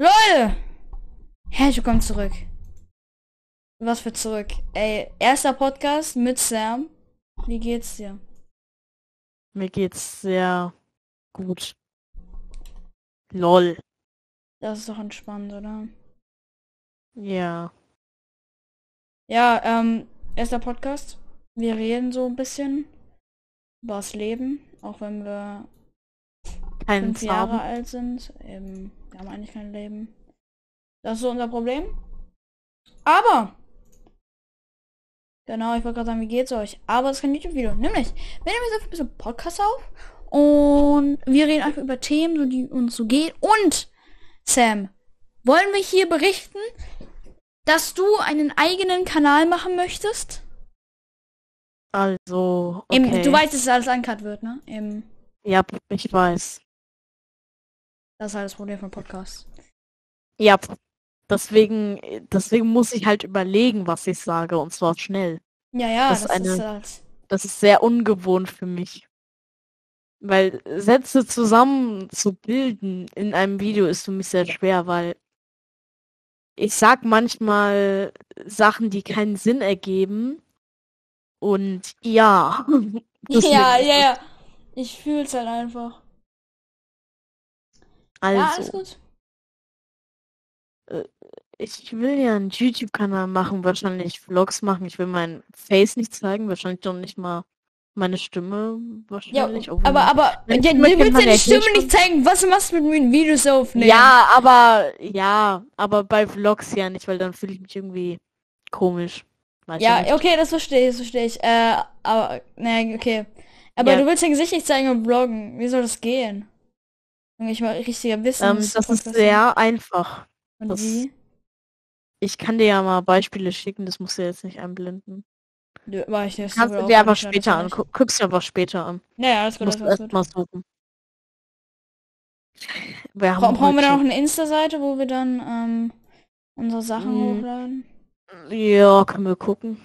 Leute! Herzlich willkommen zurück. Was für zurück? Ey, erster Podcast mit Sam. Wie geht's dir? Mir geht's sehr gut. Lol. Das ist doch entspannt, oder? Ja. Ja, ähm, erster Podcast. Wir reden so ein bisschen über das Leben, auch wenn wir Keinen fünf Jahre Zaun. alt sind. Eben, wir haben eigentlich kein Leben. Das ist so unser Problem. Aber, genau, ich wollte gerade sagen, wie geht's euch? Aber es ist kein YouTube-Video. Nämlich, wir nehmen jetzt einfach ein bisschen Podcast auf und wir reden einfach über Themen, so die uns so gehen. Und, Sam, wollen wir hier berichten, dass du einen eigenen Kanal machen möchtest? Also, okay. du weißt, dass es alles uncut wird, ne? Eben, Ja, ich weiß. Das ist halt das Problem von Podcasts. Ja. Deswegen, deswegen muss ich halt überlegen, was ich sage, und zwar schnell. Ja, ja, Das das, ist eine- halt. Das ist sehr ungewohnt für mich. Weil Sätze zusammen zu bilden in einem Video ist für mich sehr schwer, weil ich sag manchmal Sachen, die keinen Sinn ergeben. Und ja. Ja, ja, ja. Ich fühl's halt einfach. Ja, alles Also, gut. ich will ja einen YouTube-Kanal machen, wahrscheinlich Vlogs machen. Ich will mein Face nicht zeigen, wahrscheinlich noch nicht mal meine Stimme Ja, wahrscheinlich. obwohl aber, aber, ja, du willst ja ja die Stimme hier nicht zeigen. Was machst du mit Videos aufnehmen? Ja, aber ja, aber bei Vlogs ja nicht, weil dann fühle ich mich irgendwie komisch. Weiß Ja, nicht. okay, das verstehe ich, das verstehe ich. Äh, aber, ne, okay. Aber Ja. du willst dein Gesicht nicht zeigen und bloggen. Wie soll das gehen? Ich mal richtiger Wissen. Ähm, das ist sehr einfach. Und das- wie? Ich kann dir ja mal Beispiele schicken, das musst du jetzt nicht einblenden. Nö, mach ich nicht. Kannst du dir einfach später angucken. Guckst du einfach später an. Ja, alles gut, Musst du alles erst gut. mal suchen. Wir haben brauchen wir dann noch eine Insta-Seite, wo wir dann ähm, unsere Sachen Mm. hochladen? Ja, können wir gucken.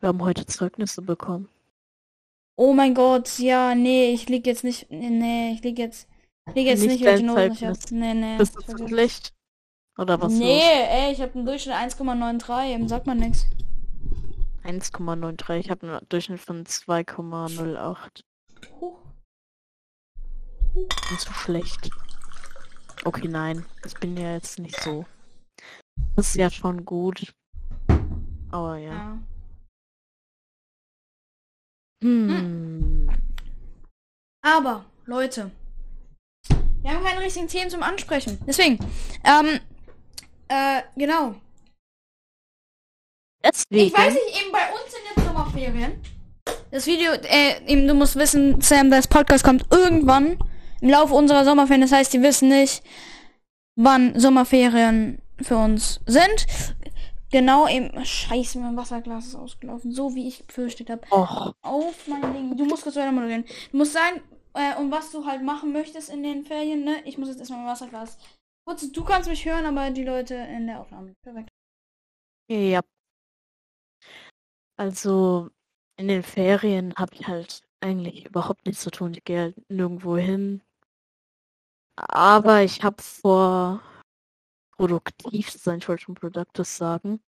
Wir haben heute Zeugnisse bekommen. Oh mein Gott, ja, nee, ich lieg jetzt nicht. Nee, nee ich lieg jetzt. Ich lieg jetzt Nicht nicht, weil ich Noten nicht hab. Nee, nee. Bist du zu schlecht? Oder was Nee, los? ey, ich habe einen Durchschnitt 1,93, eben sagt man nix. 1,93. Ich habe einen Durchschnitt von 2,08. Huch. Bin zu schlecht. Okay, nein. Ich bin ja jetzt nicht so. Das ist ja schon gut. Aber ja. Ja. Hm. Aber, Leute, wir haben keine richtigen Themen zum Ansprechen. Deswegen, ähm, äh, genau. Deswegen. Ich weiß nicht, eben bei uns sind jetzt Sommerferien. Das Video, äh, eben, du musst wissen, Sam, das Podcast kommt irgendwann im Laufe unserer Sommerferien. Das heißt, die wissen nicht, wann Sommerferien für uns sind. Genau eben, scheiße, mein Wasserglas ist ausgelaufen. So wie ich befürchtet habe. Och, Auf mein Ding. Du musst kurz weiter moderieren. Du musst sagen, äh, um was du halt machen möchtest in den Ferien, ne? Ich muss jetzt erstmal mein Wasserglas. Kurz, du kannst mich hören, aber die Leute in der Aufnahme. Perfekt. ja. Also, in den Ferien habe ich halt eigentlich überhaupt nichts zu tun. Ich gehe halt nirgendwo hin. Aber ich habe vor, produktiv sein, ich wollte schon Productive sagen.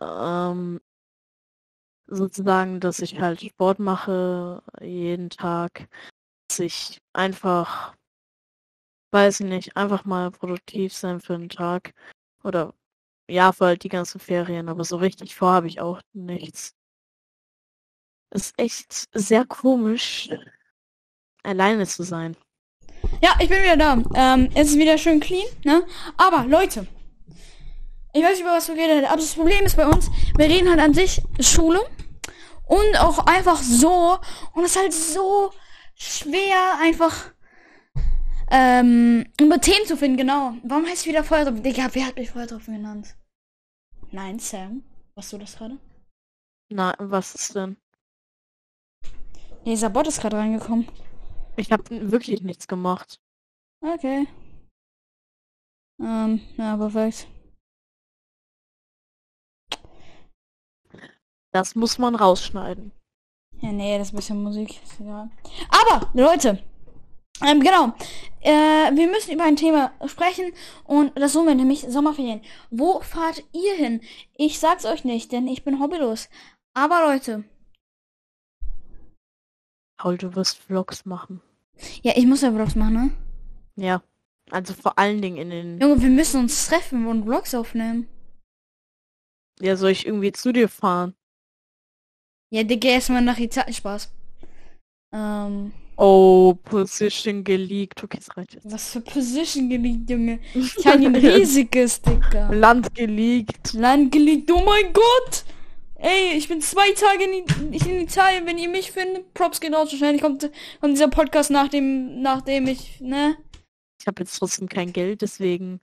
Ähm, sozusagen, dass ich halt Sport mache jeden Tag, dass ich einfach, weiß ich nicht, einfach mal produktiv sein für einen Tag oder ja, für halt die ganzen Ferien, aber so richtig vor habe ich auch nichts. Ist echt sehr komisch, alleine zu sein. Ja, ich bin wieder da. Ähm, es ist wieder schön clean, ne? Aber, Leute. Ich weiß nicht, über was wir haben, aber das Problem ist bei uns, wir reden halt an sich Schule und auch einfach so. Und es ist halt so schwer, einfach ähm, über Themen zu finden, genau. Warum heißt es wieder Feuertropfen? Digga, wer hat mich Feuertropfen genannt? Nein, Sam. Warst du das gerade? Na, was ist denn? Nee, dieser Bot ist gerade reingekommen. Ich habe wirklich nichts gemacht. Okay. Ähm, ja, perfekt. Das muss man rausschneiden. Ja, nee, das ist ein bisschen Musik. Ist egal. Aber, Leute, Ähm, genau. Äh, wir müssen über ein Thema sprechen und das suchen wir nämlich Sommerferien. Wo fahrt ihr hin? Ich sag's euch nicht, denn ich bin hobbylos. Aber Leute, Paul, du wirst Vlogs machen. ja, ich muss ja Vlogs machen, ne? Ja. Also vor allen Dingen in den. Junge, wir müssen uns treffen und Vlogs aufnehmen. Ja, soll ich irgendwie zu dir fahren? Ja, Digga, erstmal nach Italien. Spaß. Ähm, Oh, Position geleakt. Okay, es reicht jetzt. was für Position geleakt, Junge. Italien riesiges, Digga. Land geleakt. Land geleakt, oh mein Gott! Ey, ich bin zwei Tage in, in Italien, wenn ihr mich findet. Props gehen raus, wahrscheinlich kommt, kommt dieser Podcast nach dem, nachdem ich, ne? Ich habe jetzt trotzdem kein Geld, deswegen.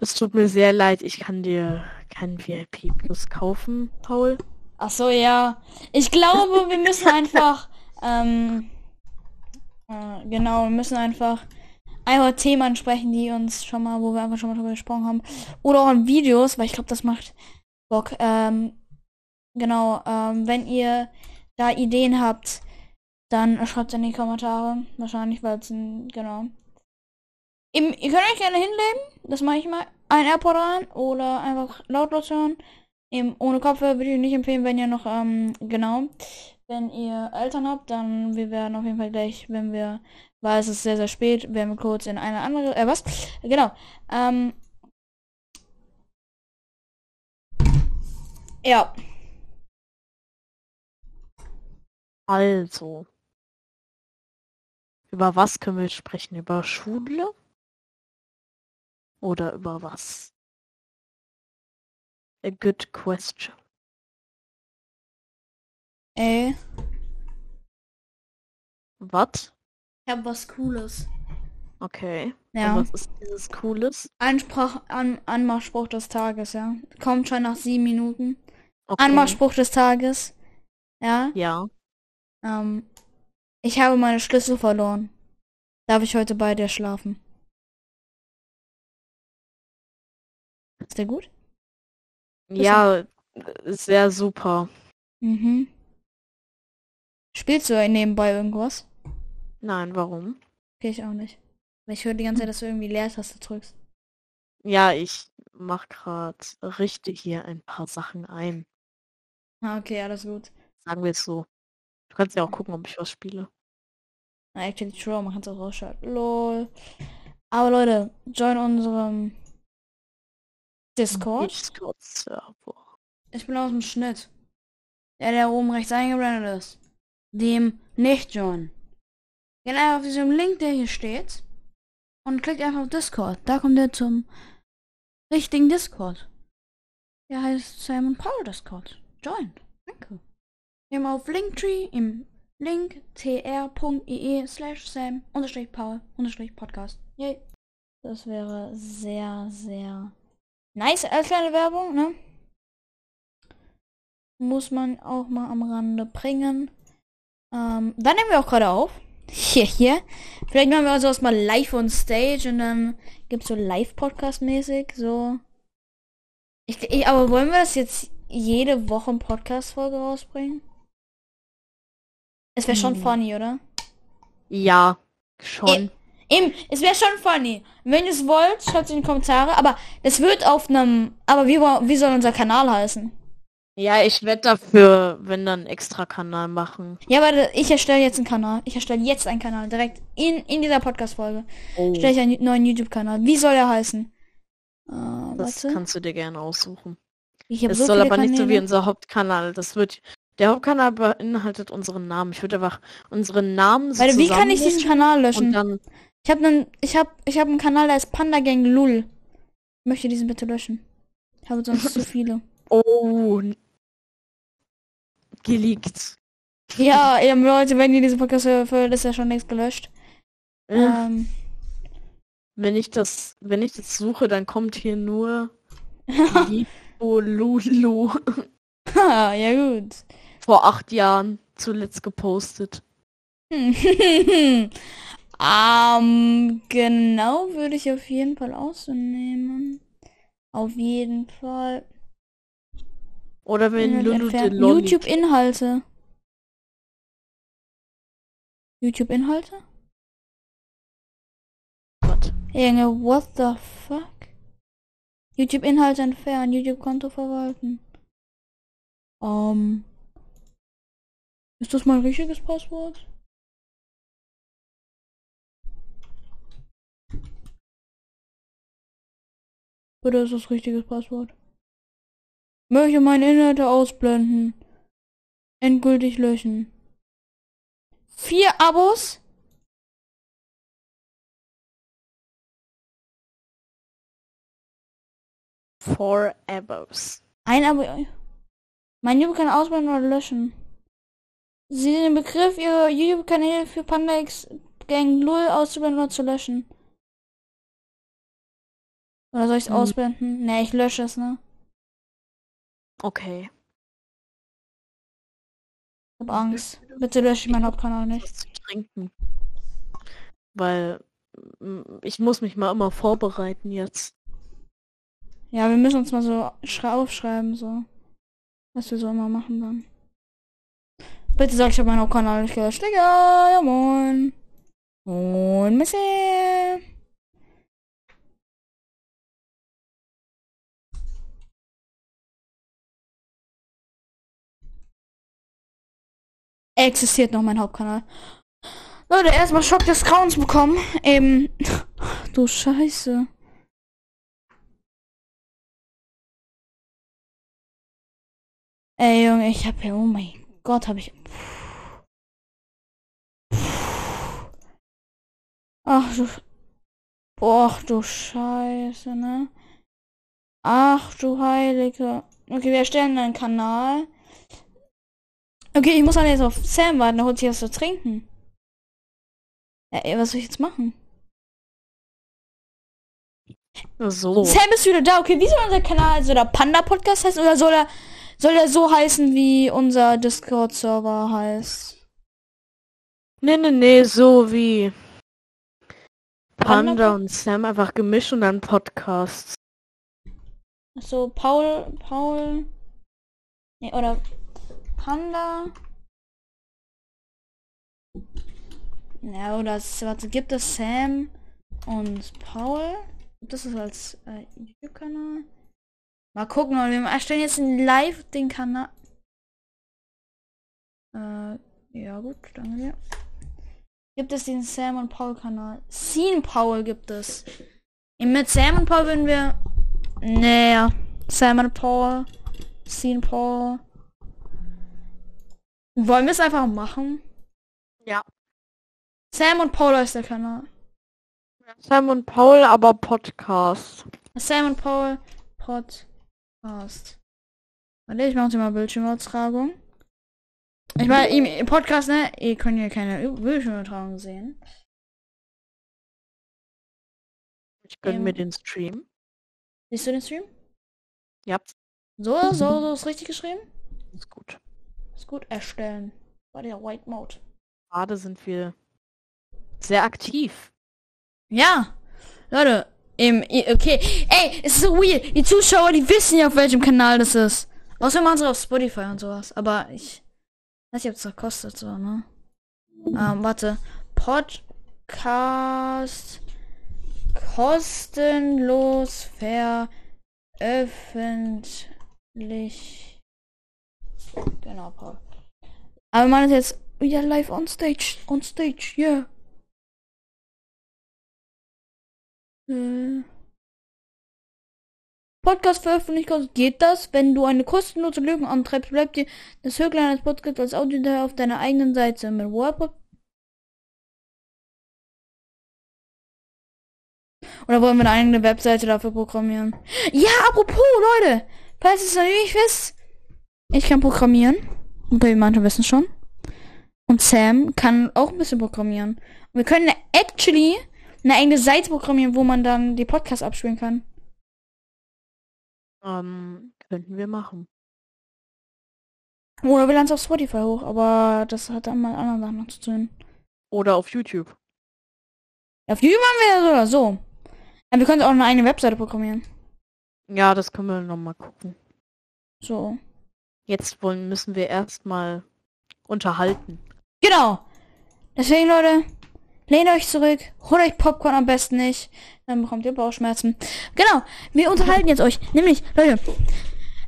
Es tut mir sehr leid, ich kann dir keinen VIP Plus kaufen, Paul. Ach so, ja. Ich glaube, wir müssen einfach, ähm, äh, genau, wir müssen einfach einfach Themen ansprechen, die uns schon mal, wo wir einfach schon mal drüber gesprochen haben. Oder auch in Videos, weil ich glaube, das macht Bock. Ähm, genau, ähm, wenn ihr da Ideen habt, dann schreibt in die Kommentare. Wahrscheinlich, weil es ein, genau. Im, ihr könnt euch gerne hinlegen, das mache ich mal. Ein AirPod rein oder einfach lautlos hören. Eben ohne Kopfhörer würde ich nicht empfehlen, wenn ihr noch, ähm, genau, wenn ihr Eltern habt, dann wir werden auf jeden Fall gleich, wenn wir, weil es ist sehr, sehr spät, werden wir kurz in eine andere, äh, was? Genau, ähm, ja, Also. Über was können wir sprechen? Über Schule? Oder über was? A good question. ey, Was? ich hab was Cooles. Okay. Ja. Und was ist dieses Cooles? Ansprach, an, Anmachspruch des Tages, ja. Kommt schon nach sieben Minuten. Okay. Anmachspruch des Tages. Ja. Ja. Ähm, ich habe meine Schlüssel verloren. Darf ich heute bei dir schlafen? Ist der gut? Ja, ist sehr super. Mhm. Spielst du nebenbei irgendwas? Nein, warum? Okay, ich auch nicht. Ich höre die ganze Zeit, dass du irgendwie Leertaste drückst. Ja, ich mach grad, richte hier ein paar Sachen ein. Ah, okay, alles gut. Sagen wir es so. Du kannst ja auch gucken, ob ich was spiele. Na, actually true, man kann es auch rausschalten. Lol. Aber Leute, join unserem Discord. Discord-Server. Ich bin aus dem Schnitt. Der, der oben rechts eingeblendet ist. Dem nicht join. Geht einfach auf diesem Link, der hier steht. Und klickt einfach auf Discord. Da kommt ihr zum richtigen Discord. Der heißt Simon Paul Discord. Join. Danke. Immer auf Linktree im Link tr.ee slash Sam unterstrich Paul unterstrich Podcast. Yay. Das wäre sehr, sehr nice als kleine Werbung, ne? muss man auch mal am Rande bringen. Ähm, dann nehmen wir auch gerade auf. Hier, hier. Vielleicht machen wir sowas mal live on stage und dann gibt's so Live-Podcast-mäßig, so. Ich, ich, aber wollen wir das jetzt jede Woche Podcast-Folge rausbringen? Es wäre schon Hm. funny, oder? Ja, schon. Eben, es wäre schon funny. Wenn ihr es wollt, schreibt es in die Kommentare. Aber das wird auf einem. Aber wie, wie soll unser Kanal heißen? Ja, ich werde dafür, wenn dann extra Kanal machen. Ja, warte, ich erstelle jetzt einen Kanal. Ich erstelle jetzt einen Kanal. Direkt in, in dieser Podcast-Folge. Oh, Stelle ich einen neuen YouTube-Kanal. Wie soll er heißen? Äh, das warte. kannst du dir gerne aussuchen. Es so soll aber nicht so wie Kanäle. unser Hauptkanal. Das wird. Der Hauptkanal beinhaltet unseren Namen. Ich würde einfach unseren Namen Warte, wie kann ich diesen Kanal löschen? dann. Ich habe einen, ich habe, ich habe einen Kanal, der ist Panda Gang Lul. Ich möchte diesen bitte löschen. Ich habe sonst zu viele. Oh. Geleakt. Ja, eben Leute, wenn ihr diese Podcast hört, ist er schon längst gelöscht. Äh, Ähm, Wenn ich das, wenn ich das suche, dann kommt hier nur Lulu ja gut. Vor acht Jahren zuletzt gepostet. ähm, genau würde ich auf jeden Fall ausnehmen. Auf jeden Fall. Oder wenn Lulu de entfernen. Lolli. YouTube-Inhalte. YouTube-Inhalte? Junge, what the fuck? YouTube-Inhalte entfernen, YouTube-Konto verwalten. Ähm. Ist das mein richtiges Passwort? Oder ist das richtiges Passwort? Möchte meine Inhalte ausblenden. Endgültig löschen. Vier Abos? Four Abos. Ein Abo. Mein YouTube kann ausblenden oder löschen. Sie den Begriff ihrer YouTube-Kanäle für Panda X Gang 0 auszublenden oder zu löschen. Oder soll ich es Hm. ausblenden? Ne, ich lösche es, ne? Okay. Ich hab Angst. Bitte lösche ich meinen Hauptkanal nicht. Was zu trinken. Weil mm, ich muss mich mal immer vorbereiten jetzt. Ja, wir müssen uns mal so schrei- aufschreiben, so. Was wir so immer machen dann. Bitte sag, ich habe meinen Hauptkanal nicht gelöscht. Digga, ja moin. Moin, Messi. Existiert noch mein Hauptkanal. Leute, erstmal Schock des Grauens bekommen. Eben. Du Scheiße. Ey, Junge, ich hab hier, oh mein Gott, hab ich. Ach du. Boah, du Scheiße, ne? Ach du Heilige. Okay, wir erstellen einen Kanal. Okay, ich muss dann jetzt auf Sam warten, der holt sich was zu trinken. Ja, ey, was soll ich jetzt machen? So. Sam ist wieder da. Okay, wie soll unser Kanal, soll der Panda Podcast heißen oder soll er, soll er so heißen, wie unser Discord-Server heißt? Nee, nee, nee, so wie Panda Panda und Sam einfach gemischt und dann Podcasts. So, Paul, Paul, nee, oder Panda. Ja, oder es- warte, gibt es Sam und Paul? Das als äh, YouTube-Kanal? Mal gucken, Leute, wir erstellen jetzt live den Kanal. Äh, ja gut, danke dir. Gibt es den Sam und Paul Kanal? Scene Paul gibt es. Und mit Sam und Paul würden wir naja, Sam und Paul, Scene Paul. Wollen wir es einfach machen? Ja. Sam und Paul ist der Kanal. Sam und Paul, aber Podcast. Sam und Paul Podcast. Warte, ich mache mal Bildschirmübertragung. Ich meine, im Podcast, ne? Ihr könnt ja keine Bildschirmübertragung sehen. Ich gönne Ähm. mir den Stream. Siehst du den Stream? Ja, So, so, so ist richtig geschrieben? ist gut. Ist gut. Erstellen. Bei der White Mode. Gerade sind wir sehr aktiv. Ja, Leute, im, okay, ey, es ist so weird. Die Zuschauer, die wissen ja, auf welchem Kanal das ist. Außer machen sie auf Spotify und sowas. Aber ich weiß nicht, ob es das kostet, so, ne? Ähm, warte. Podcast kostenlos veröffentlicht. Genau, Paul. Aber man ist jetzt wieder live on stage. On stage, yeah. Äh. Podcast veröffentlicht. Geht das? Wenn du eine kostenlose Lösung antreibst, bleibt dir das Höchstlein eines Podcasts als Audiodatei auf deiner eigenen Seite mit WordPod. Oder wollen wir eine eigene Webseite dafür programmieren? Ja, apropos, Leute! Falls es noch nicht wisst, ich kann programmieren. Okay, manche wissen schon. Und Sam kann auch ein bisschen programmieren. Und wir können actually eine eigene Seite programmieren, wo man dann die Podcasts abspielen kann. Ähm, könnten wir machen. Oder wir laden es auf Spotify hoch, aber das hat dann mal anderen Sachen noch zu tun. Oder auf YouTube. Auf YouTube haben wir oder so. Ja, wir können auch eine eigene Webseite programmieren. Ja, das können wir nochmal gucken. So. Jetzt wollen, müssen wir erstmal unterhalten. Genau. Deswegen, Leute, lehnt euch zurück, holt euch Popcorn am besten nicht, dann bekommt ihr Bauchschmerzen. Genau, wir unterhalten jetzt euch. Nämlich, Leute,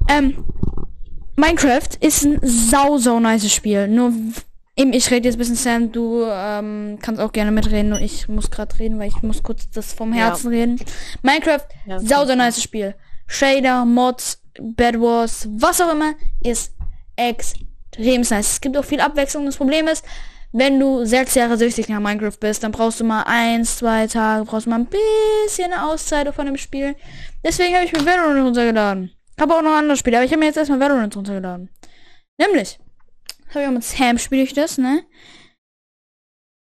ähm, Minecraft ist ein sau, sau nice Spiel. Nur, eben, ich rede jetzt ein bisschen, Sam, du ähm, kannst auch gerne mitreden, nur ich muss gerade reden, weil ich muss kurz das vom Herzen ja. reden. Minecraft, ja, sau, sau nice Spiel. Shader, Mods, Bad Wars, was auch immer, ist extrem nice. Es gibt auch viel Abwechslung. Das Problem ist, wenn du sechs Jahre süchtig nach Minecraft bist, dann brauchst du mal eins, zwei Tage, brauchst du mal ein bisschen Auszeit von dem Spiel. Deswegen habe ich mir Valorant runtergeladen. Habe auch noch andere Spiele, aber ich habe mir jetzt erstmal Valorant runtergeladen. Nämlich, habe ich auch mit Sam spiele ich das, ne?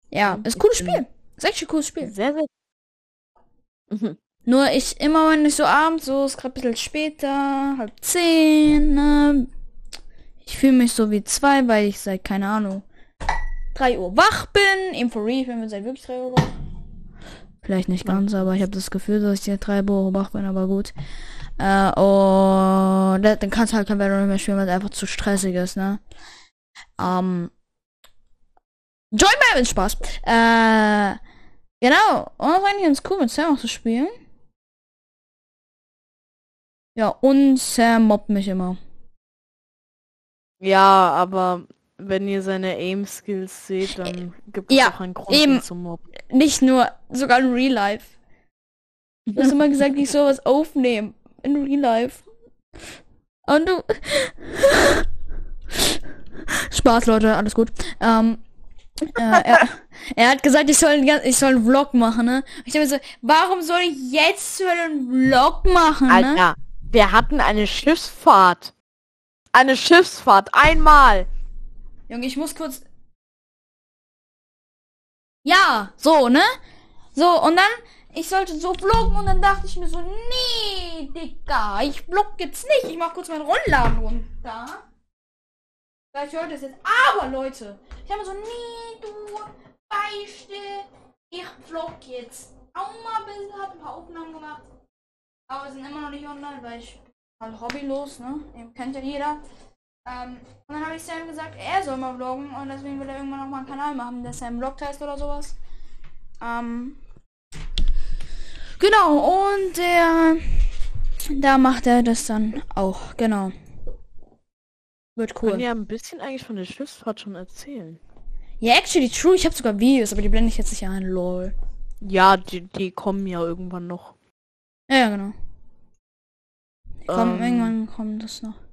Ja, ist ein cooles Spiel. Ist echt ein cooles Spiel. Sehr, sehr. Mhm. Nur ich immer, wenn ich so abends, so ist gerade ein bisschen später, halb zehn, ne? Ich fühle mich so wie zwei, weil ich seit, keine Ahnung, 3 Uhr wach bin. Im for real, wenn wir seit wirklich 3 Uhr wach. Vielleicht nicht ganz, aber ich habe das Gefühl, dass ich seit 3 Uhr wach bin, aber gut. Äh, und dann kannst du halt kein Valorant mehr spielen, weil es einfach zu stressig ist, ne? Ähm. Join mal mit Spaß. Äh, genau. Und das war eigentlich ganz cool, mit Sam auch zu spielen. Ja, und Sam mobbt mich immer. Ja, aber wenn ihr seine Aim-Skills seht, dann gibt es ja, auch einen Grund eben, zum Mobben. Nicht nur, sogar in Real Life. Du hast immer gesagt, ich soll was aufnehmen. In Real Life. Und du. Spaß, Leute, alles gut. Ähm, äh, er, er, hat gesagt, ich soll, ich soll einen Vlog machen, ne? Ich dachte mir so, warum soll ich jetzt einen Vlog machen, ne? Alter, wir hatten eine Schiffsfahrt. Eine Schiffsfahrt, einmal. Junge, ich muss kurz. Ja, so, ne? So, und dann, ich sollte so vloggen und dann dachte ich mir so, nee, Digga, ich vlog jetzt nicht. Ich mach kurz meinen Rollladen runter. Vielleicht hört es jetzt. Aber Leute, ich habe so, nee, du, Beichte, ich vlog jetzt. Auch mal ein bisschen, hab ein paar Aufnahmen gemacht. Aber wir sind immer noch nicht online, weil ich halt hobbylos, ne? Eben kennt ja jeder. Ähm, und dann habe ich Sam gesagt, er soll mal vloggen und deswegen will er irgendwann noch mal einen Kanal machen, der Sam Vlog heißt oder sowas. Ähm, genau, und der, da macht er das dann auch, genau. Wird cool. Können ja ein bisschen eigentlich von der Schiffsfahrt schon erzählen. Ja, actually true, ich habe sogar Videos, aber die blende ich jetzt nicht ein, lol. Ja, die, die kommen ja irgendwann noch. Ja, genau. Komm, ähm, irgendwann kommt das noch.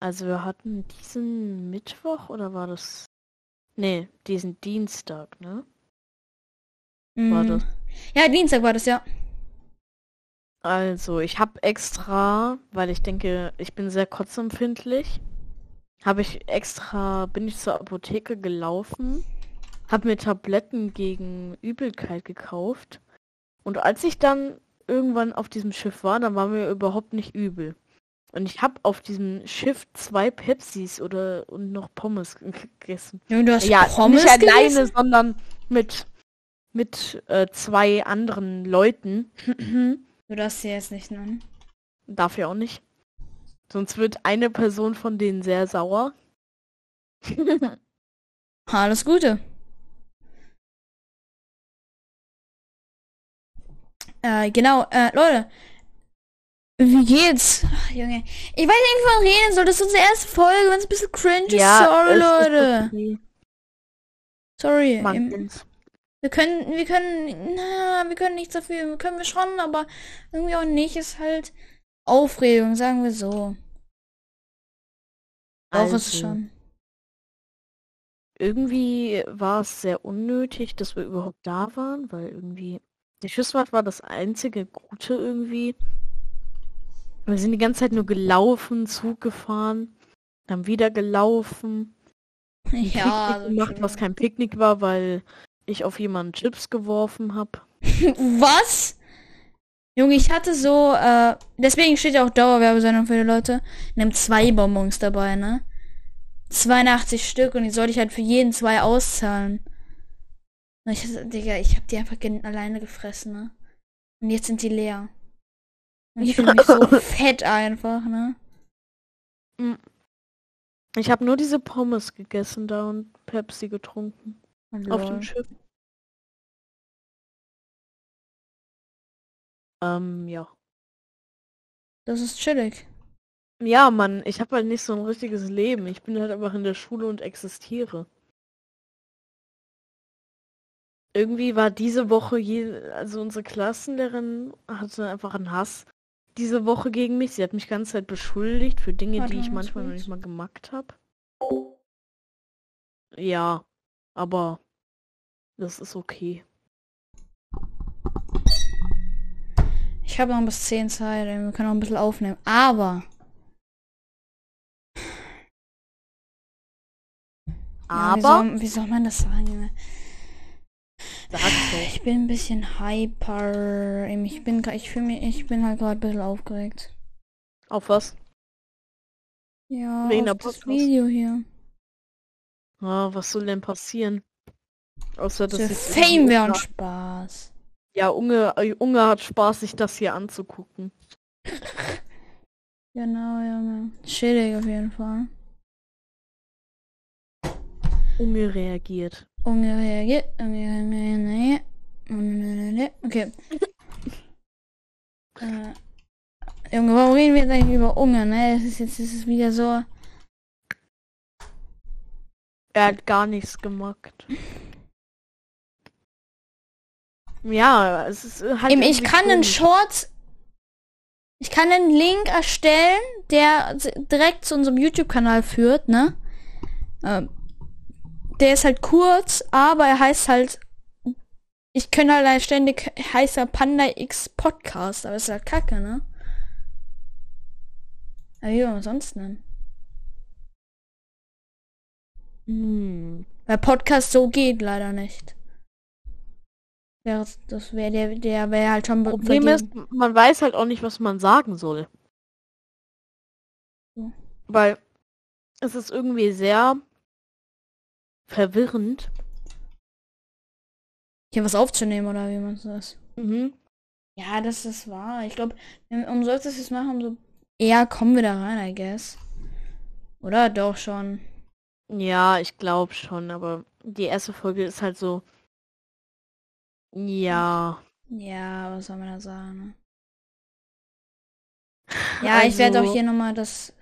Also wir hatten diesen Mittwoch oder war das? Nee, diesen Dienstag, ne? War mm. das? Ja, Dienstag war das, ja. Also, ich habe extra, weil ich denke, ich bin sehr kotzempfindlich, habe ich extra, bin ich zur Apotheke gelaufen, habe mir Tabletten gegen Übelkeit gekauft und als ich dann irgendwann auf diesem Schiff war, dann war mir überhaupt nicht übel. Und ich habe auf diesem Schiff zwei Pepsis oder und noch Pommes gegessen. Ja, du hast ja Pommes nicht gegessen? alleine, sondern mit mit äh, zwei anderen Leuten. du darfst sie jetzt nicht nennen. Darf ja auch nicht. Sonst wird eine Person von denen sehr sauer. Alles Gute. Äh, genau, äh, Leute, wie geht's? Ach, Junge. Ich weiß nicht, man reden soll. Das ist unsere erste Folge, wenn es ein bisschen cringe ist. Ja, Sorry, Leute. Okay. Sorry. Wir können, wir können, na, wir können nichts dafür. Wir können wir schon, aber irgendwie auch nicht. Ist halt Aufregung, sagen wir so. Also, auch ist schon. Irgendwie war es sehr unnötig, dass wir überhaupt da waren, weil irgendwie die Schiffsfahrt war das einzige Gute irgendwie. Wir sind die ganze Zeit nur gelaufen, Zug gefahren, dann wieder gelaufen. Ja, gemacht, was kein Picknick war, weil ich auf jemanden Chips geworfen habe. was? Junge, ich hatte so, äh, deswegen steht ja auch Dauerwerbesendung für die Leute. Nimm zwei Bonbons dabei, ne? 82 Stück und die sollte ich halt für jeden zwei auszahlen. Ich, Digga, ich hab die einfach alleine gefressen, ne? Und jetzt sind die leer. Ich fühle mich so fett einfach, ne? Mm. Ich habe nur diese Pommes gegessen da und Pepsi getrunken. Hallo. Auf dem Schiff. Ähm, ja. Das ist chillig. Ja, Mann, ich habe halt nicht so ein richtiges Leben. Ich bin halt einfach in der Schule und existiere. Irgendwie war diese Woche, je, also unsere Klassenlehrerin hatte einfach einen Hass diese Woche gegen mich. Sie hat mich die ganze Zeit beschuldigt für Dinge, Warte die ich mal, manchmal noch nicht mal gemacht habe. Ja, aber das ist okay. Ich habe noch bis 10 Zeit, wir können noch ein bisschen aufnehmen. Aber. Ja, wie, Aber, soll, wie soll man das sagen? Sag's doch. Ich bin ein bisschen hyper. Ich bin, ich fühle mich, ich bin halt gerade ein bisschen aufgeregt. Auf was? Ja, Wegen auf das. Video hier. Ah, was soll denn passieren? Außer, dass jetzt Fame wäre Spaß. Ja, Unge, äh, Unge hat Spaß, sich das hier anzugucken. Genau, Junge. Chillig auf jeden Fall. Unge reagiert. Unge reagiert. Unge reagiert. Okay. äh, Junge, warum reden wir jetzt eigentlich über Unge, ne? Es ist jetzt es ist wieder so. Er hat gar nichts gemacht. Ja, es ist halt. Eben, ich kann einen komisch. Short. Ich kann einen Link erstellen, der direkt zu unserem YouTube-Kanal führt, ne? Ähm, der ist halt kurz, aber er heißt halt. Ich könnte halt ständig heißt er Panda X Podcast, aber ist halt kacke, ne? Aber wie wollen wir sonst nennen? Hm. Weil Podcast so geht leider nicht. Wäre, das wäre der, der wäre halt schon Problem ist, vergeben. man weiß halt auch nicht, was man sagen soll. Ja. Weil es ist irgendwie sehr verwirrend. hier was aufzunehmen oder wie man das. Mhm. Ja, das ist wahr. Ich glaube, umso öfter wir es machen, umso eher kommen wir da rein, I guess. Oder doch schon. Ja, ich glaube schon, aber die erste Folge ist halt so. Ja. Ja, was soll man da sagen? Ne? Ja, ich werde auch Also- hier nochmal das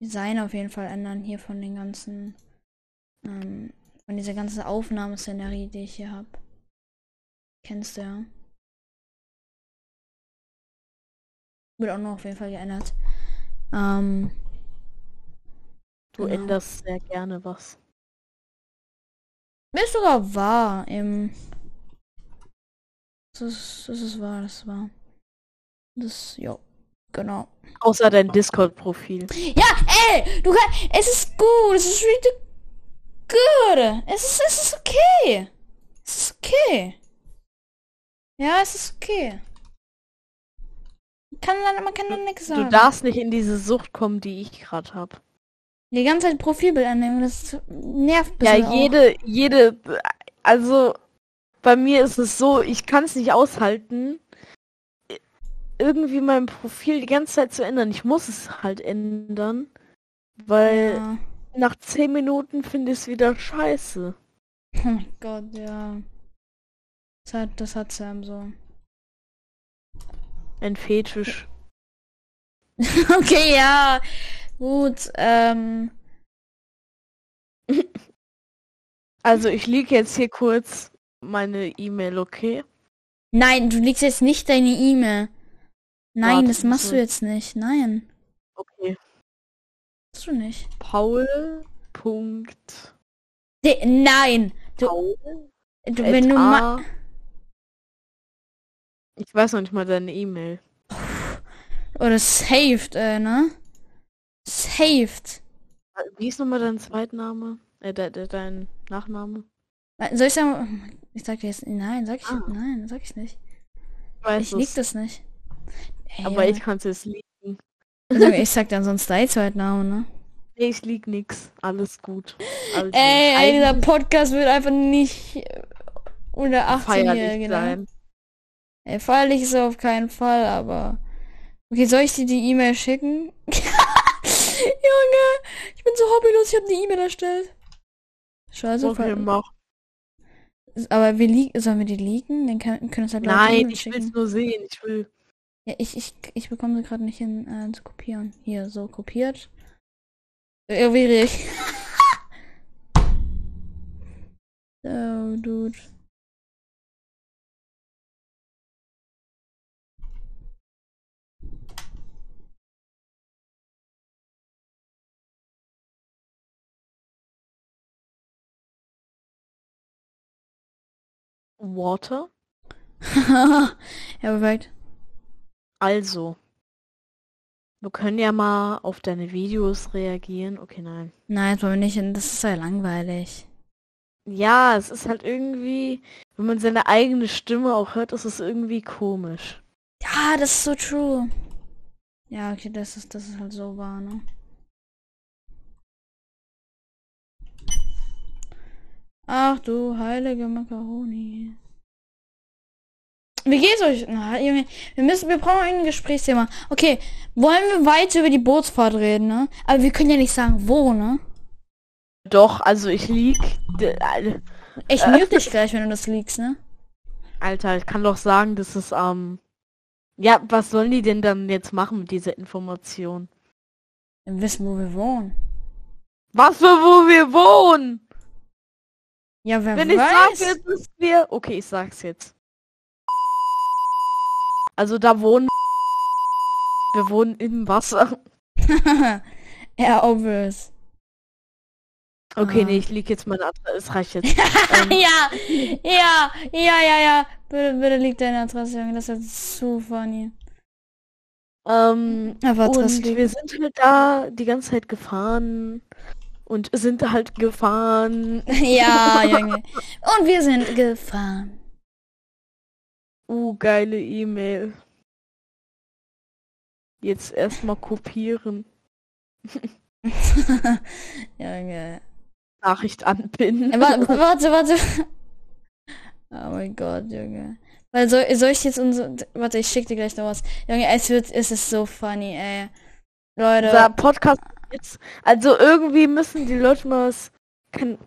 Design auf jeden Fall ändern hier von den ganzen, ähm, von dieser ganzen Aufnahmeszenerie, die ich hier habe. Kennst du ja. Wird auch noch auf jeden Fall geändert. Ähm, Du Genau. änderst sehr gerne was. ist sogar wahr, im. Das ist, das ist wahr, das ist wahr. Das, ja, genau. Außer dein Discord-Profil. Ja, ey, du kannst, es ist gut, es ist really good. Es ist, es ist okay. Es ist okay. Ja, es ist okay. Man kann dann, man kann dann nichts sagen. Du darfst nicht in diese Sucht kommen, die ich gerade habe. Die ganze Zeit Profilbild annehmen, das nervt ein Ja, bisschen auch. jede, jede, also bei mir ist es so, ich kann es nicht aushalten, irgendwie mein Profil die ganze Zeit zu ändern. Ich muss es halt ändern, weil Ja. Nach 10 Minuten finde ich es wieder scheiße. Oh mein Gott, ja. Das hat, das hat Sam so. Ein Fetisch. okay, ja. Gut, ähm. Also ich liege jetzt hier kurz meine E-Mail, okay? Nein, du legst jetzt nicht deine E-Mail. Nein, Warte, das machst du jetzt nicht. Nein, Okay. Machst du nicht. Paul. Punkt. De nein! Du, Paul. du wenn du Ich weiß noch nicht mal deine E-Mail. Oder saved, äh, ne? Saved. Wie ist nochmal dein Zweitname? Äh, de, de, dein Nachname? Soll ich sagen? Ich sag dir jetzt. Nein, sag ich. Ah. Nein, sag ich nicht. Ich weiß Ich lieg das nicht. Ey, aber ich kann es jetzt liegen. Also, ich sag dann sonst dein Zweitname, ne? Nee, ich lieg nix. Alles gut. Also, Ey, ey, dieser Podcast wird einfach nicht unter 18 feierlich Jährige, ne? sein. Ey, feierlich ist er auf keinen Fall, aber. Okay, soll ich dir die E-Mail schicken? Junge, ich bin so hobbylos, ich habe eine E-Mail erstellt. Scheiße, Okay, mach. Aber wir liegen, sollen wir die liegen? Dann können, können uns halt Leute Nein, ich will nur sehen. Ich will. Ja, ich, ich, ich bekomme sie gerade nicht hin äh, zu kopieren. Hier, so kopiert. Ja, wie ich. so, dude. Water. ja, perfekt. Also. Wir können ja mal auf deine Videos reagieren. Okay, nein. Nein, das wollen wir nicht. Das ist ja langweilig. Ja, es ist halt irgendwie, wenn man seine eigene Stimme auch hört, ist es irgendwie komisch. Ja, das ist so true. Ja, okay, das ist, das ist halt so wahr, ne? Ach du heilige Macaroni. Wie geht's euch? Na, Junge, wir müssen, wir brauchen ein Gesprächsthema. Okay, wollen wir weiter über die Bootsfahrt reden, ne? Aber wir können ja nicht sagen, wo, ne? Doch, also ich lieg. Ich mute dich gleich, wenn du das liegst, ne? Alter, ich kann doch sagen, dass es ähm. Ja, was sollen die denn dann jetzt machen mit dieser Information? Wir wissen, wo wir wohnen. Was für wo wir wohnen? Ja, wer Wenn ich sag, weiß. jetzt ist wir. Okay, ich sag's jetzt. Also da wohnen. Wir wohnen im Wasser. ja, obvious. Okay, Ah. nee, ich lieg jetzt meine Adresse. Es reicht jetzt. ähm, ja, ja, ja, ja, ja. Bitte, bitte liegt deine Adresse, Junge. Das ist zu funny. ähm, Aber und wir sind halt da die ganze Zeit gefahren. Und sind halt gefahren. ja, Junge. Und wir sind gefahren. Uh, geile E-Mail. Jetzt erstmal kopieren. Junge. Nachricht anpinnen. Äh, wa- Warte, warte. Oh mein Gott, Junge. Weil soll, soll ich jetzt unsere. Warte, ich schick dir gleich noch was. Junge, es wird. Es ist so funny, ey. Leute. Unser Podcast jetzt. Also irgendwie müssen die Leute mal was. Kein,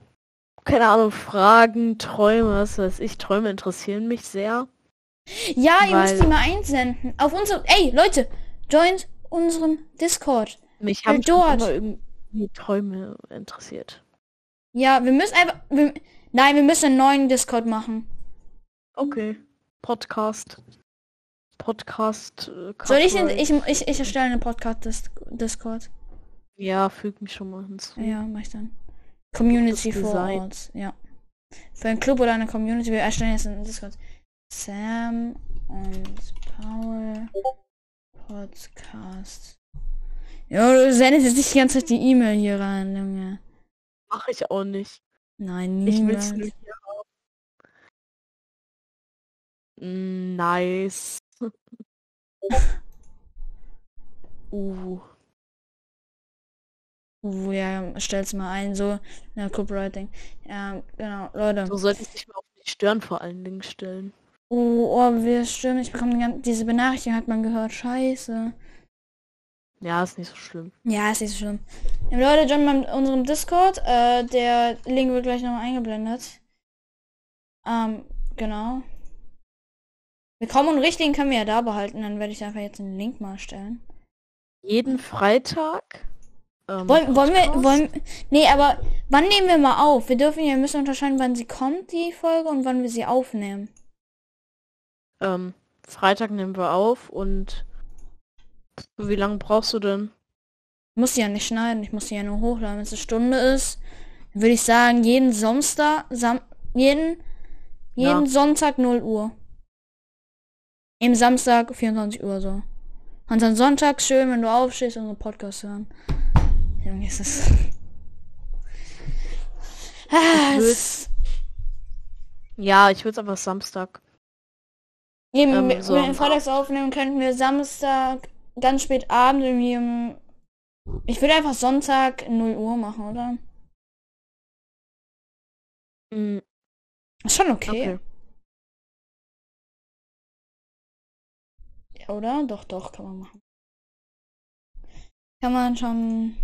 keine Ahnung, Fragen, Träume, was weiß ich. Träume interessieren mich sehr. Ja, ihr müsst die mal einsenden. Auf unserem. Ey, Leute, joint unserem Discord. Mich haben dort- irgendwie Träume interessiert. Ja, wir müssen einfach. Wir, nein, wir müssen einen neuen Discord machen. Okay. Podcast. Podcast. Äh, Soll ich, Copyright. ich, ich, ich erstelle einen Podcast-Discord. Ja, füg mich schon mal hinzu. Ja, mach ich dann. Community Das vor Design. Ort. Ja. Für einen Club oder eine Community. Wir erstellen jetzt einen Discord. Sam und Paul Podcast. Ja, du sendest jetzt nicht die ganze Zeit die E-Mail hier rein, Junge. Mach ich auch nicht. Nein, Ich niemals. will's hier haben. Mm, Nice. uh. Uh, ja, stell's mal ein, so, ja, Copywriting. Ja, genau, Leute. Du solltest dich mal auf die Stirn vor allen Dingen stellen. Oh, oh, wir stimmen, ich bekomme diese Benachrichtigung, hat man gehört, scheiße. Ja, ist nicht so schlimm. Ja, ist nicht so schlimm. Ja, Leute, join mal unserem Discord, äh, der Link wird gleich nochmal eingeblendet. Ähm, genau. Willkommen und richtigen können wir ja da behalten, dann werde ich einfach jetzt den Link mal stellen. Jeden Freitag. Ähm, Wollen, wollen wir, wollen, nee, aber wann nehmen wir mal auf? Wir dürfen ja, müssen unterscheiden, wann sie kommt, die Folge, und wann wir sie aufnehmen. Ähm, Freitag nehmen wir auf und wie lange brauchst du denn? Ich muss sie ja nicht schneiden, ich muss sie ja nur hochladen. Wenn es eine Stunde ist, würde ich sagen, jeden Samstag, Sam jeden, jeden Ja. Sonntag 0 Uhr. Im Samstag 24 Uhr so. Und dann Sonntag schön, wenn du aufstehst und einen Podcast hören. Junge, ist. Ah, würd- es- Ja, ich würde einfach Samstag. Eben, ähm, wenn so wir freitags aufnehmen, könnten wir Samstag ganz spät Abend irgendwie um. Ich würde einfach Sonntag 0 Uhr machen, oder? Ist schon okay. okay. Oder? Doch, doch, kann man machen. Kann man schon.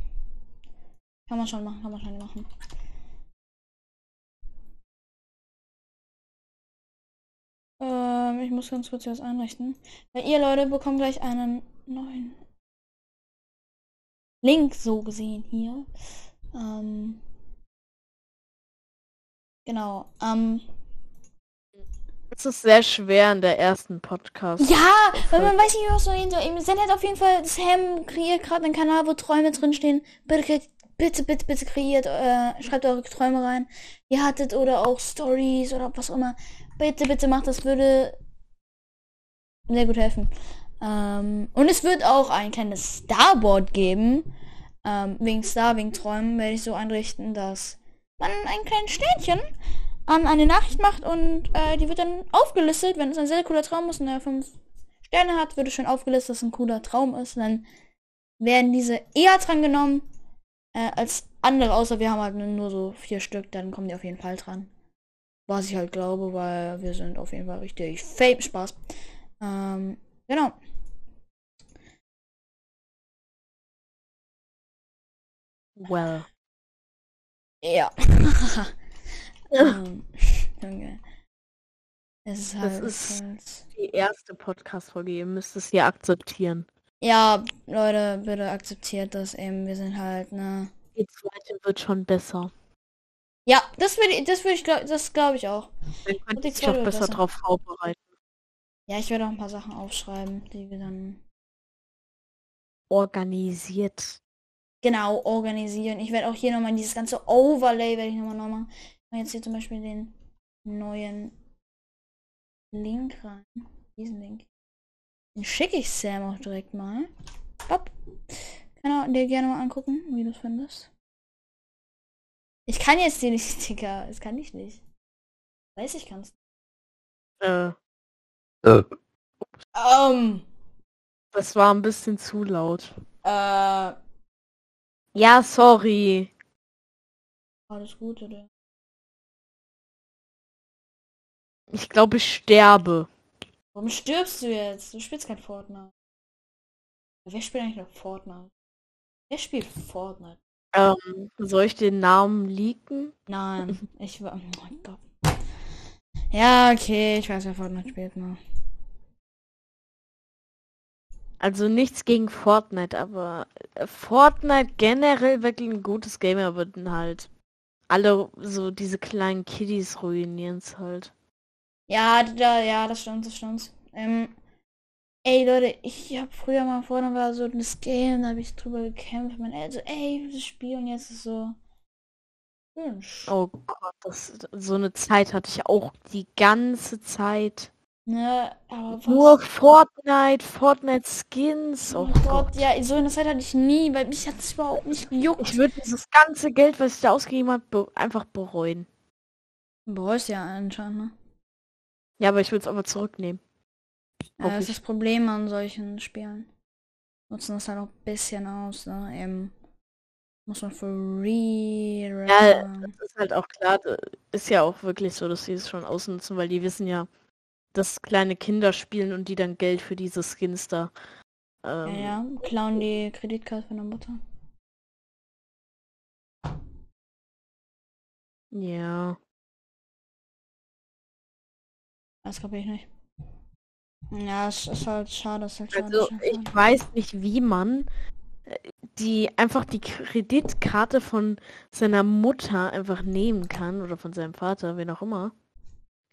Kann man schon machen, kann man schon machen. Ähm, ich muss ganz kurz hier was einrichten. Weil ihr Leute bekommt gleich einen neuen Link so gesehen hier. Ähm, genau. Ähm, Es ist sehr schwer in der ersten Podcast. ja, weil man weiß nicht, was so hin soll. Sendet auf jeden Fall, Sam kreiert gerade einen Kanal, wo Träume drinstehen. Bitte, bitte, bitte, bitte kreiert, äh, schreibt eure Träume rein. Ihr hattet oder auch Stories oder was auch immer. Bitte, bitte macht das, würde sehr gut helfen. Ähm, und es wird auch ein kleines Starboard geben. Ähm, wegen Star, wegen Träumen werde ich so einrichten, dass man ein kleines Sternchen an eine Nachricht macht und äh, die wird dann aufgelistet, wenn es ein sehr cooler Traum ist und er fünf Sterne hat, wird es schon aufgelistet, dass es ein cooler Traum ist. Dann werden diese eher dran genommen äh, als andere, außer wir haben halt nur so vier Stück, dann kommen die auf jeden Fall dran. Was ich halt glaube, weil wir sind auf jeden Fall richtig fame Spaß. Ähm, genau. Well. Ja. ähm, Junge. Es ist Das halt. es ist halt Die erste Podcast-Folge, ihr müsst es hier akzeptieren. Ja, Leute, bitte akzeptiert das eben. Wir sind halt, ne. Die zweite wird schon besser. Ja, das würde ich, das würde ich, glaub, das glaube ich auch. Dann könnt die ihr sich zweite auch besser besser. drauf vorbereiten. Ja, ich werde auch ein paar Sachen aufschreiben, die wir dann Organisiert. genau organisieren. Ich werde auch hier nochmal dieses ganze Overlay werde ich nochmal neu machen. Ich mache jetzt hier zum Beispiel den neuen Link rein. Diesen Link. Den schicke ich Sam auch direkt mal. Hopp. Kann er dir gerne mal angucken, wie du es findest. Ich kann jetzt den nicht, Digga. Das kann ich nicht. Weiß ich kann's. Äh, Ähm. das war ein bisschen zu laut. Äh. Ja, sorry. Alles gut, oder? Ich glaube, ich sterbe. Warum stirbst du jetzt? Du spielst kein Fortnite. Wer spielt eigentlich noch Fortnite? Wer spielt Fortnite? Ähm, soll ich den Namen leaken? Nein, ich war. Oh mein Gott. Ja, okay, ich weiß, wer Fortnite spielt, ne? Also nichts gegen Fortnite, aber äh, Fortnite generell wirklich ein gutes Game, aber dann halt alle so diese kleinen Kiddies ruinieren es halt. Ja, da, ja, das stimmt, das stimmt. Ähm, ey, Leute, ich hab früher mal vorne war so das Game, da habe ich drüber gekämpft. Mein Eltern so, ey, das Spiel und jetzt ist so. Mensch. Oh Gott, das, so eine Zeit hatte ich auch die ganze Zeit. Ne, aber was? Nur Fortnite, Fortnite Skins. Oh Oh Gott, Gott. ja, so eine Zeit hatte ich nie, weil mich hat es überhaupt nicht gejuckt. Ich würde dieses ganze Geld, was ich da ausgegeben habe, be einfach bereuen. Bereust ja anscheinend, ne? Ja, aber ich würde es aber zurücknehmen. Ja, das ist das Problem an solchen Spielen. Nutzen das halt auch ein bisschen aus, ne? Eben muss man for real. Ja. Das ist halt auch klar, ist ja auch wirklich so, dass sie es schon ausnutzen, weil die wissen ja, dass kleine Kinder spielen und die dann Geld für diese Skins da. ja, Ähm, ja. Klauen die Kreditkarte von der Mutter. ja. Das kapier ich nicht. Ja, es ist halt schade, es ist halt schade. Also halt ich weiß nicht, wie man äh, die einfach die Kreditkarte von seiner Mutter einfach nehmen kann oder von seinem Vater, wen auch immer,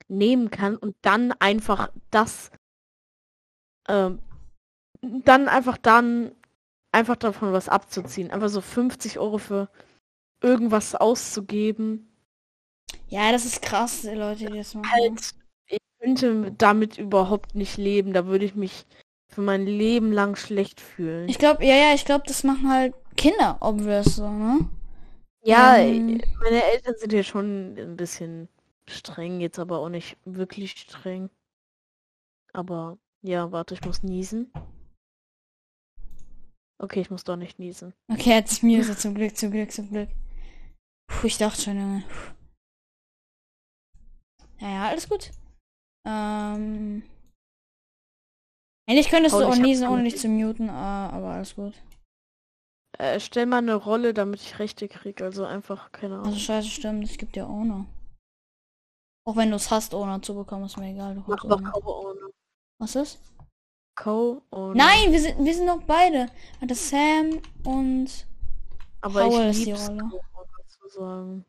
nehmen kann und dann einfach das ähm, dann einfach dann einfach davon was abzuziehen. Einfach so 50 Euro für irgendwas auszugeben. Ja, das ist krass, die Leute, die das machen. Halt, ich könnte damit überhaupt nicht leben. Da würde ich mich für mein Leben lang schlecht fühlen. Ich glaube, ja, ja, ich glaube, das machen halt Kinder, obvious so, ne? Ja, Ähm. meine Eltern sind ja schon ein bisschen streng, jetzt aber auch nicht wirklich streng. Aber ja, warte, ich muss niesen. Okay, ich muss doch nicht niesen. Okay, jetzt ist mir so zum Glück, zum Glück, zum Glück. Puh, ich dachte schon, Junge. Puh. Ja, ja, alles gut. Ähm. Eigentlich könntest Paul, du auch niesen, ohne dich zu muten, äh, aber alles gut. Äh, stell mal eine Rolle, damit ich Rechte krieg, also einfach, keine Also Ahnung. scheiße, stimmt, es gibt ja Owner. Auch wenn du es hast, ohne zu bekommen, ist mir egal. Du Mach ohne. Co-Owner. Was ist? Co-Owner. Nein, wir sind, wir sind noch beide. Warte, Sam und aber Howell ich ist die lieb's Rolle. Zu sagen.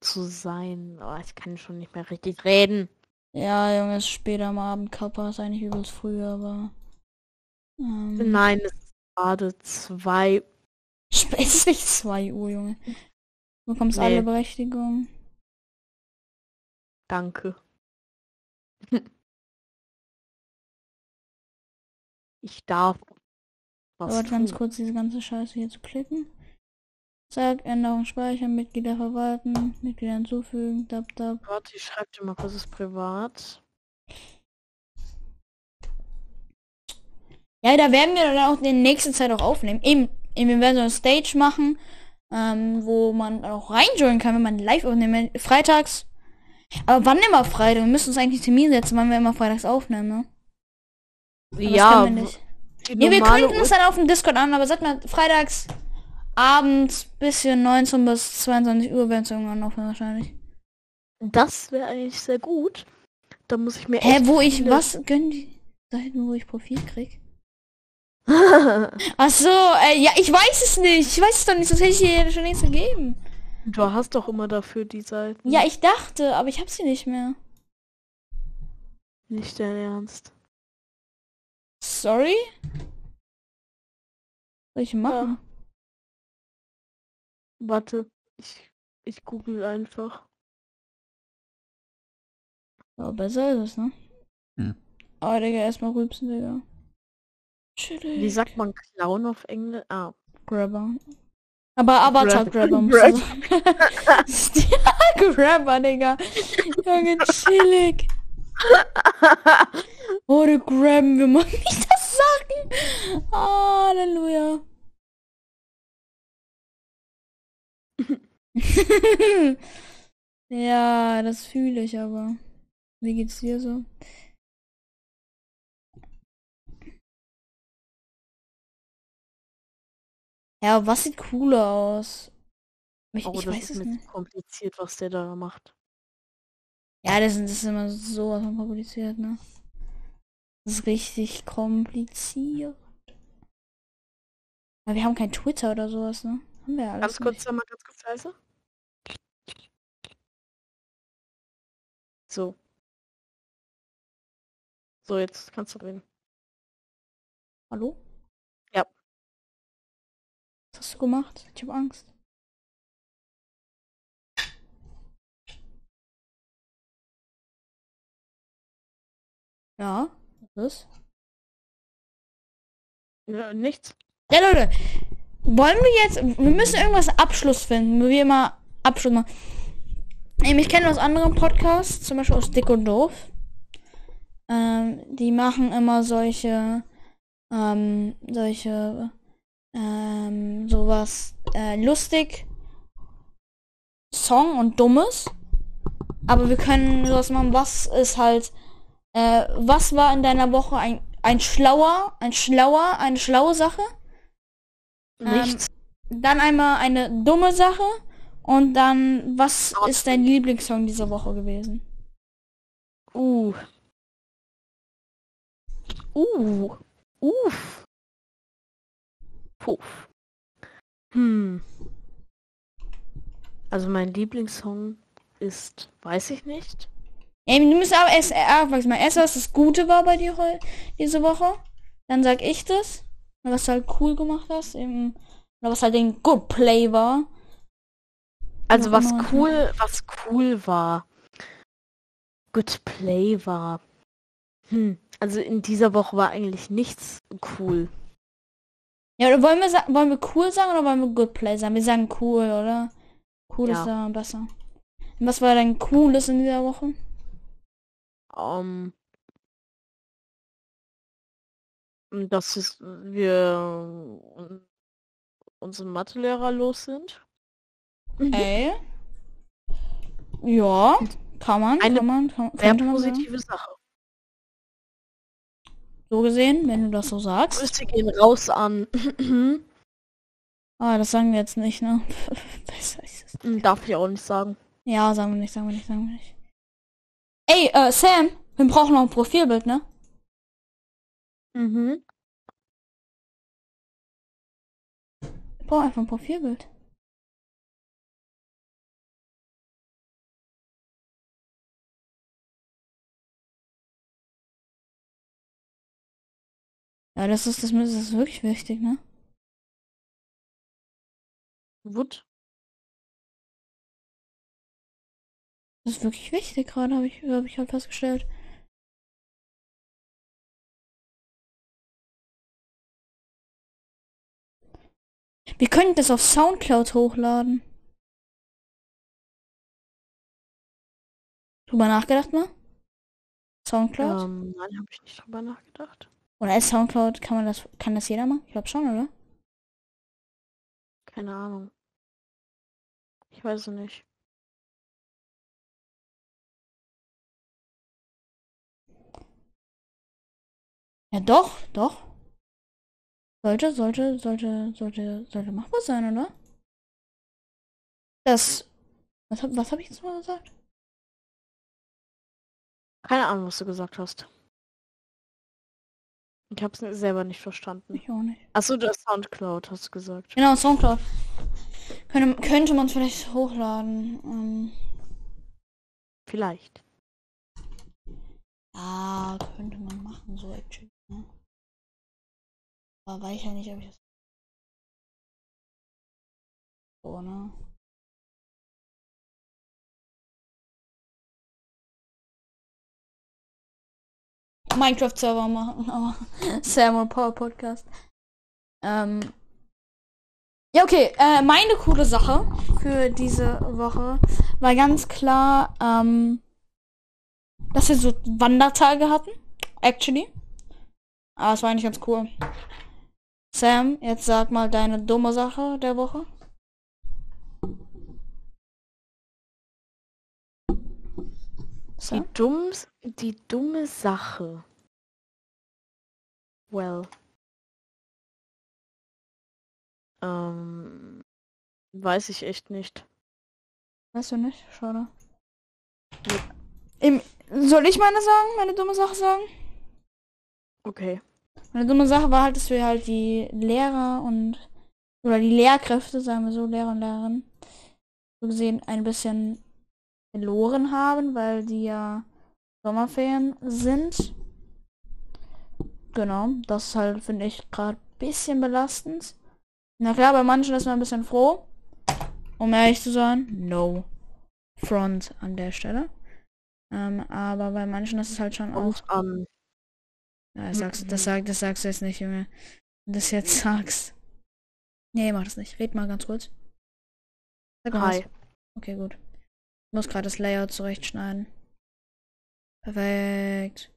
Zu sein. Oh, ich kann schon nicht mehr richtig reden. Ja, Junge, es ist später am Abend. Kappa ist eigentlich übelst früh, aber ähm, Nein, es ist gerade zwei. sp- es ist nicht 2 Uhr, Junge. Du bekommst Nee. alle Berechtigungen. Danke. Ich darf was Dauert ganz kurz, diese ganze Scheiße hier zu klicken. Zack, Änderung speichern, Mitglieder verwalten, Mitglieder hinzufügen, dab, dab. Warte, ich schreib dir mal kurz das privat. Ja, da werden wir dann auch in nächster Zeit auch aufnehmen. Eben, eben wir werden so eine Stage machen, ähm, wo man auch reinjoinen kann, wenn man live aufnehmen. Freitags. Aber wann immer Freitag? Wir müssen uns eigentlich einen Termin setzen, wann wir immer freitags aufnehmen, ne? Aber ja, können wir Nee, wir kündigen es dann auf dem Discord an, aber sag mal, freitags abends bisschen 19 bis 22 Uhr werden es irgendwann aufnehmen wahrscheinlich. Das wäre eigentlich sehr gut. Da muss ich mir Hä, wo ich, was gönnen die Seiten, wo ich Profil krieg? Ach so, äh, ja, ich weiß es nicht. Ich weiß es doch nicht, sonst hätte ich dir schon nichts gegeben. du hast doch immer dafür die Seiten. Ja, ich dachte, aber ich hab sie nicht mehr. Nicht dein Ernst. Sorry? Was soll ich machen? Warte, ich, ich google einfach. Aber besser ist es, ne? Hm. Aber Digga, erstmal rülpsen, Digga. Chillig. Wie sagt man Clown auf Englisch? Ah. Grabber. Aber Avatar Grab- Grabber muss man sagen. ja, Grabber, Digga. Junge, chillig. Oh, du grabben, wir machen nicht das sagen. Halleluja. ja, das fühle ich aber. Wie geht's dir so? Ja, was sieht cooler aus? Ich, Oh, ich das weiß ist es nicht. kompliziert, was der da macht. Ja, das, ist- das ist immer von kompliziert, ne? Das ist richtig kompliziert. Aber wir haben kein Twitter oder sowas, ne? Haben wir alles Ganz kurz, mal ganz kurz leise. So. So, jetzt kannst du reden. Hallo? Ja. Was hast du gemacht? Ich hab Angst. Ja, was ist? Ja, nichts. Ja, Leute, wollen wir jetzt, wir müssen irgendwas Abschluss finden, wir mal Abschluss machen. Ähm, Ich kenne aus anderen Podcasts, zum Beispiel aus Dick und Doof. Ähm, die machen immer solche, ähm, solche, ähm, sowas, äh, lustig, Song und Dummes. Aber wir können sowas machen, was ist halt, äh, was war in deiner Woche ein, ein schlauer, ein schlauer, eine schlaue Sache? Ähm, Nichts. Dann einmal eine dumme Sache und dann, was Aber- ist dein Lieblingssong dieser Woche gewesen? Uh. Uh. Uff. Puff. Hm. Also mein Lieblingssong ist, weiß ich nicht. Ja, du musst aber erst äh, was mal erst was das Gute war bei dir heu diese Woche. Dann sag ich das, was halt cool gemacht hast, eben, oder was halt den Good Play war. Also was cool, was cool war. Good Play war. Hm. Also in dieser Woche war eigentlich nichts cool. Ja, oder wollen wir wollen wir cool sagen oder wollen wir Good Play sagen? Wir sagen cool, oder? Cool Ja. ist da besser. Und was war dein cooles in dieser Woche? Ähm, dass es, wir äh, unsere Mathelehrer los sind. Ey. Ja, kann man, Eine kann man, kann, Sehr man sagen. positive Sache. So gesehen, wenn du das so sagst. Grüße gehen raus an. Ah, das sagen wir jetzt nicht, ne? Besser ist es. Darf ich auch nicht sagen. Ja, sagen wir nicht, sagen wir nicht, sagen wir nicht. Ey, äh, Sam, wir brauchen noch ein Profilbild, ne? Mhm. Wir brauchen einfach ein Profilbild. Ja, das ist, das ist wirklich wichtig, ne? Wood. Das ist wirklich wichtig gerade, habe ich, hab ich halt festgestellt. Wir könnten das auf Soundcloud hochladen. Drüber nachgedacht mal? Soundcloud? Ähm, nein, habe ich nicht drüber nachgedacht. Oder ist Soundcloud, kann man das, kann das jeder machen? Ich glaube schon, oder? Keine Ahnung. Ich weiß es nicht. Ja, doch, doch. Sollte, sollte, sollte, sollte, sollte machbar sein, oder? Das. Was hab, was hab ich jetzt mal gesagt? Keine Ahnung, was du gesagt hast. Ich hab's selber nicht verstanden. Ich auch nicht. Achso, das Soundcloud hast du gesagt. Genau, Soundcloud. Könnte, könnte man es vielleicht hochladen. Ähm, Vielleicht. ah, könnte man machen, so actually. Aber weiß ja nicht, ob ich das. So, ne? Minecraft-Server machen, aber Samuel Power Podcast. Ähm, ja, okay. Äh, meine coole Sache für diese Woche war ganz klar, ähm, dass wir so Wandertage hatten. Actually. Aber es war eigentlich ganz cool. Sam, jetzt sag mal deine dumme Sache der Woche. Die, dumms, die dumme Sache. Well. Ähm, weiß ich echt nicht. Weißt du nicht? Schade. Im, soll ich meine sagen? Meine dumme Sache sagen? Okay. Meine dumme Sache war halt, dass wir halt die Lehrer und oder die Lehrkräfte, sagen wir so, Lehrer und Lehrerinnen, so gesehen ein bisschen verloren haben, weil die ja Sommerferien sind. Genau, das ist halt, finde ich, gerade ein bisschen belastend. Na klar, bei manchen ist man ein bisschen froh. Um ehrlich zu sein, no front an der Stelle. Ähm, aber bei manchen ist es halt schon auch. Und ähm, Ja, das sagst, das, Mhm. sag, das sagst du jetzt nicht, Junge. Wenn du das jetzt sagst. Nee, mach das nicht. Red mal ganz kurz. Sag mal was. hi. Okay, gut. Ich muss gerade das Layout zurechtschneiden. Perfekt.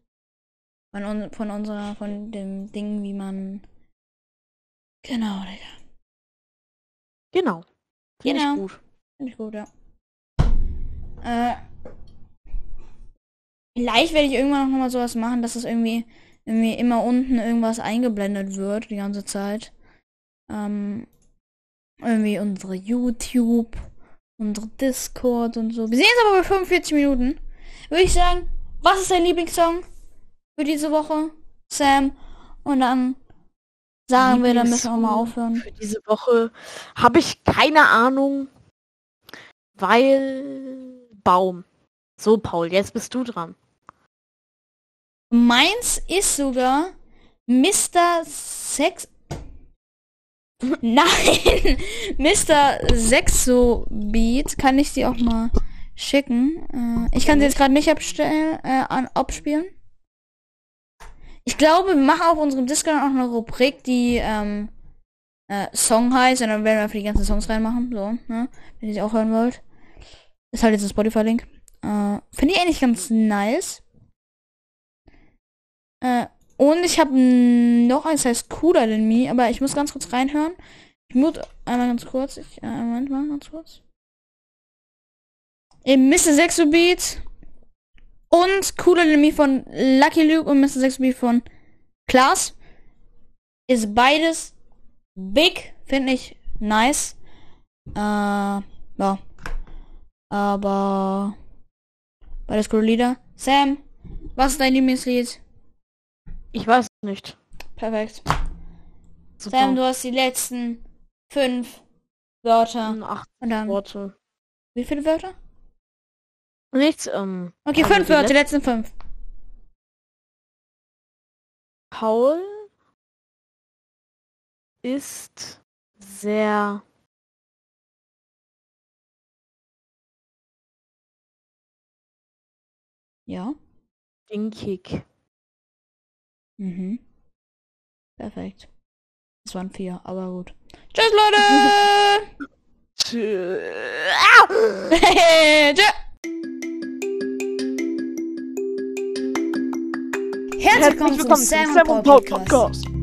Von, un von unserer, von dem Ding, wie man. Genau, Digga. Genau. Find Genau. Ich gut. Finde ich gut, ja. Äh, vielleicht werde ich irgendwann noch mal sowas machen, dass es irgendwie, irgendwie immer unten irgendwas eingeblendet wird, die ganze Zeit. Ähm, irgendwie unsere YouTube, unsere Discord und so. Wir sehen jetzt aber bei 45 Minuten. Würde ich sagen, was ist dein Lieblingssong für diese Woche, Sam? Und dann sagen wir, dann müssen wir mal aufhören. Für diese Woche habe ich keine Ahnung, weil Baum. So, Paul, jetzt bist du dran. Meins ist sogar Mr. Sex. Nein! Mr. Sexo Beat. Kann ich sie auch mal schicken? Äh, ich kann sie jetzt gerade nicht abstellen, äh, an, abspielen. Ich glaube, wir machen auf unserem Discord auch eine Rubrik, die ähm, äh, Song heißt. Und dann werden wir einfach die ganzen Songs reinmachen. So, ne? Wenn ihr sie auch hören wollt. Ist halt jetzt ein Spotify-Link. Äh, Finde ich eigentlich ganz nice. Äh, und ich habe noch eins, heißt Cooler Than Me, aber ich muss ganz kurz reinhören. Ich muss einmal ganz kurz. Ich, äh, Moment mal, ganz kurz. Eben Mr. Sexo Beat und Cooler Than Me von Lucky Luke und Mr. Sexo Beat von Klaas. Ist beides big, finde ich nice. Äh, ja. Aber beides coole Lieder. Sam, was ist dein Lieblingslied? Ich weiß nicht. Perfekt. Super. Sam, du hast die letzten fünf Wörter. Acht Und dann, Worte. wie viele Wörter? Nichts, ähm. Okay, Also fünf die Wörter, die letzten fünf. Paul ist sehr Ja. stinkig. Mhm. Perfekt. Das waren vier, aber gut. Tschüss, Leute! Tschüss. Herzlich willkommen zum Sam Paul Podcast.